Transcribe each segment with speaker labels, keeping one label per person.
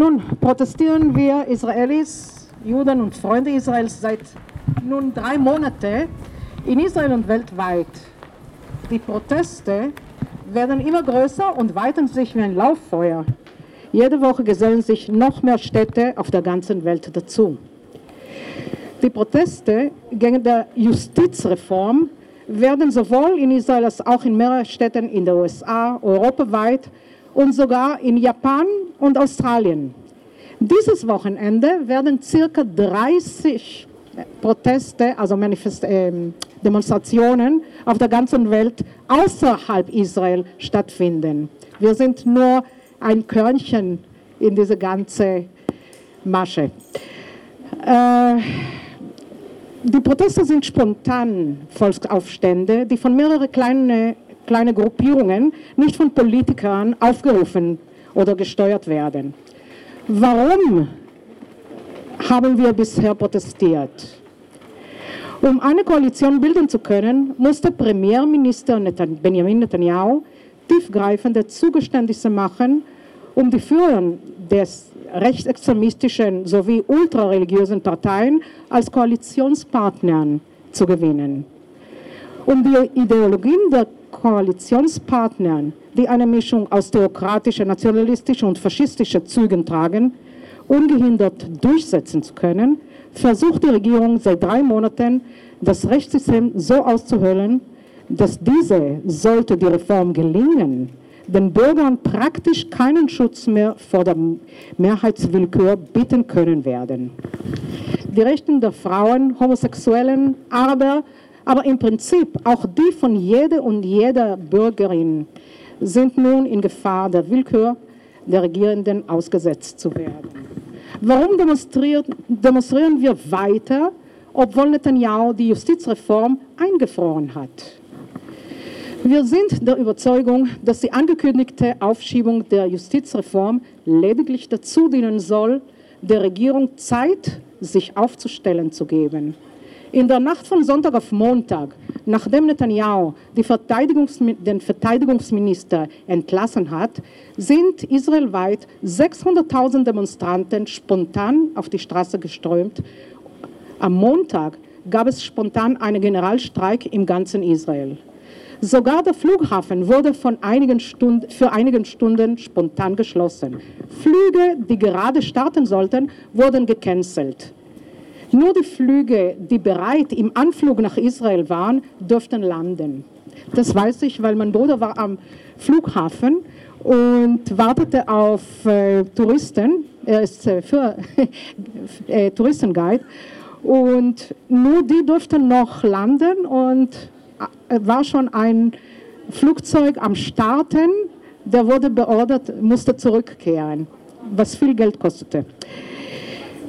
Speaker 1: Nun protestieren wir Israelis, Juden und Freunde Israels seit nun drei Monaten in Israel und weltweit. Die Proteste werden immer größer und weiten sich wie ein Lauffeuer. Jede Woche gesellen sich noch mehr Städte auf der ganzen Welt dazu. Die Proteste gegen die Justizreform werden sowohl in Israel als auch in mehreren Städten in den USA, europaweit und sogar in Japan und Australien. Dieses Wochenende werden circa 30 Proteste, also Manifest äh, Demonstrationen auf der ganzen Welt außerhalb Israel stattfinden. Wir sind nur ein Körnchen in diese ganze Masche. Äh, die Proteste sind spontan Volksaufstände, die von mehreren kleinen kleine Gruppierungen, nicht von Politikern aufgerufen oder gesteuert werden. Warum haben wir bisher protestiert? Um eine Koalition bilden zu können, musste Premierminister Benjamin Netanyahu tiefgreifende Zugeständnisse machen, um die Führer des rechtsextremistischen sowie ultrareligiösen Parteien als Koalitionspartnern zu gewinnen. Um die Ideologien der Koalitionspartnern, die eine Mischung aus theokratischen, nationalistischen und faschistischen Zügen tragen, ungehindert durchsetzen zu können, versucht die Regierung seit drei Monaten, das Rechtssystem so auszuhöhlen, dass diese, sollte die Reform gelingen, den Bürgern praktisch keinen Schutz mehr vor der Mehrheitswillkür bieten können werden. Die Rechte der Frauen, Homosexuellen, aber, aber im Prinzip auch die von jeder und jeder Bürgerin sind nun in Gefahr der Willkür der Regierenden ausgesetzt zu werden. Warum demonstrieren, wir weiter, obwohl Netanyahu die Justizreform eingefroren hat? Wir sind der Überzeugung, dass die angekündigte Aufschiebung der Justizreform lediglich dazu dienen soll, der Regierung Zeit, sich aufzustellen zu geben. In der Nacht von Sonntag auf Montag, nachdem Netanyahu Verteidigungs den Verteidigungsminister entlassen hat, sind israelweit 600.000 Demonstranten spontan auf die Straße geströmt. Am Montag gab es spontan einen Generalstreik im ganzen Israel. Sogar der Flughafen wurde einigen Stunden, für einige Stunden spontan geschlossen. Flüge, die gerade starten sollten, wurden gecancelt. Nur die Flüge, die bereit im Anflug nach Israel waren, durften landen. Das weiß ich, weil mein Bruder war am Flughafen und wartete auf äh, Touristen. Er ist äh, für äh, Touristenguide. Und nur die durften noch landen und war schon ein Flugzeug am Starten, der wurde beordert, musste zurückkehren, was viel Geld kostete.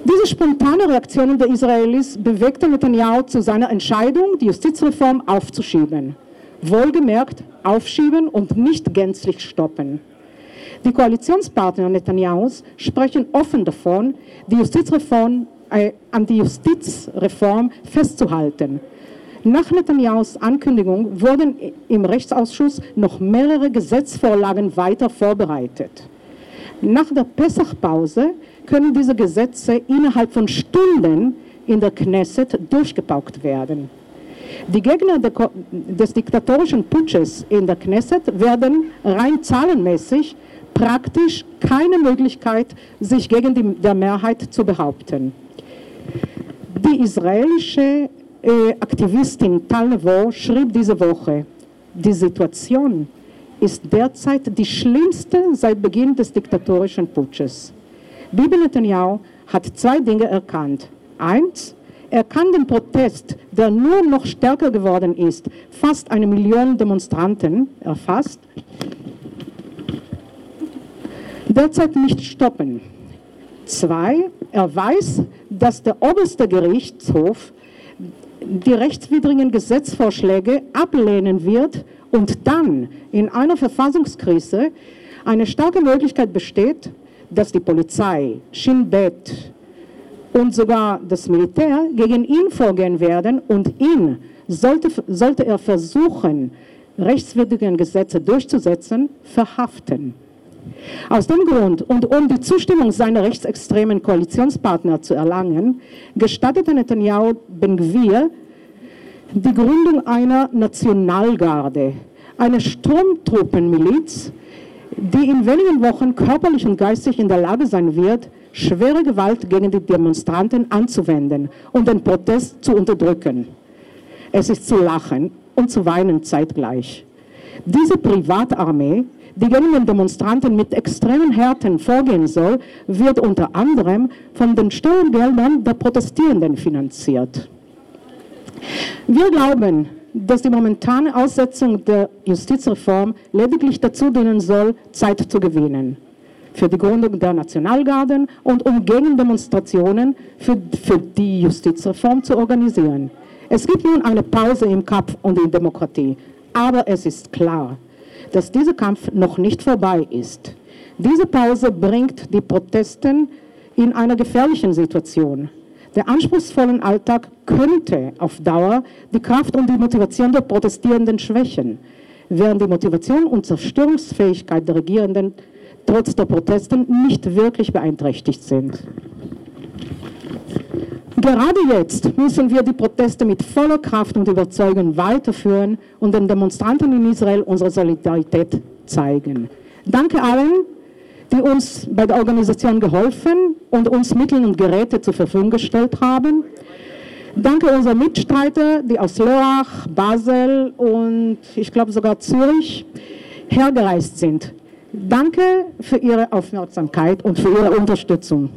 Speaker 1: Diese spontane Reaktion der Israelis bewegte Netanyahu zu seiner Entscheidung, die Justizreform aufzuschieben. Wohlgemerkt aufschieben und nicht gänzlich stoppen. Die Koalitionspartner Netanyahus sprechen offen davon, die Justizreform, äh, an die Justizreform festzuhalten. Nach Netanyahus Ankündigung wurden im Rechtsausschuss noch mehrere Gesetzvorlagen weiter vorbereitet. Nach der Pessachpause können diese Gesetze innerhalb von Stunden in der Knesset durchgepaukt werden. Die Gegner des diktatorischen Putsches in der Knesset werden rein zahlenmäßig praktisch keine Möglichkeit, sich gegen die der Mehrheit zu behaupten. Die israelische äh, Aktivistin Tal Nevo schrieb diese Woche, die Situation ist derzeit die schlimmste seit Beginn des diktatorischen Putsches. Bibi Netanyahu hat zwei Dinge erkannt. Eins, er kann den Protest, der nur noch stärker geworden ist, fast eine Million Demonstranten erfasst, derzeit nicht stoppen. Zwei, er weiß, dass der oberste Gerichtshof die rechtswidrigen Gesetzvorschläge ablehnen wird und dann in einer Verfassungskrise eine starke Möglichkeit besteht, dass die Polizei, Shin Bet und sogar das Militär gegen ihn vorgehen werden und ihn, sollte, sollte er versuchen, rechtswidrige Gesetze durchzusetzen, verhaften. Aus dem Grund und um die Zustimmung seiner rechtsextremen Koalitionspartner zu erlangen, gestattete Netanyahu Ben-Gvir die Gründung einer Nationalgarde, einer Sturmtruppenmiliz, die in wenigen Wochen körperlich und geistig in der Lage sein wird, schwere Gewalt gegen die Demonstranten anzuwenden und den Protest zu unterdrücken. Es ist zu lachen und zu weinen zeitgleich. Diese Privatarmee, die gegen den Demonstranten mit extremen Härten vorgehen soll, wird unter anderem von den Steuergeldern der Protestierenden finanziert. Wir glauben, dass die momentane Aussetzung der Justizreform lediglich dazu dienen soll, Zeit zu gewinnen für die Gründung der Nationalgarden und um Gegendemonstrationen für, für die Justizreform zu organisieren. Es gibt nun eine Pause im Kampf und in Demokratie, aber es ist klar, dass dieser Kampf noch nicht vorbei ist. Diese Pause bringt die Protesten in einer gefährlichen Situation. Der anspruchsvollen Alltag könnte auf Dauer die Kraft und die Motivation der Protestierenden schwächen, während die Motivation und Zerstörungsfähigkeit der Regierenden trotz der Protesten nicht wirklich beeinträchtigt sind. Gerade jetzt müssen wir die Proteste mit voller Kraft und Überzeugung weiterführen und den Demonstranten in Israel unsere Solidarität zeigen. Danke allen, die uns bei der Organisation geholfen und uns Mittel und Geräte zur Verfügung gestellt haben. Danke unseren Mitstreiter, die aus Loach, Basel und ich glaube sogar Zürich hergereist sind. Danke für Ihre Aufmerksamkeit und für Ihre Unterstützung.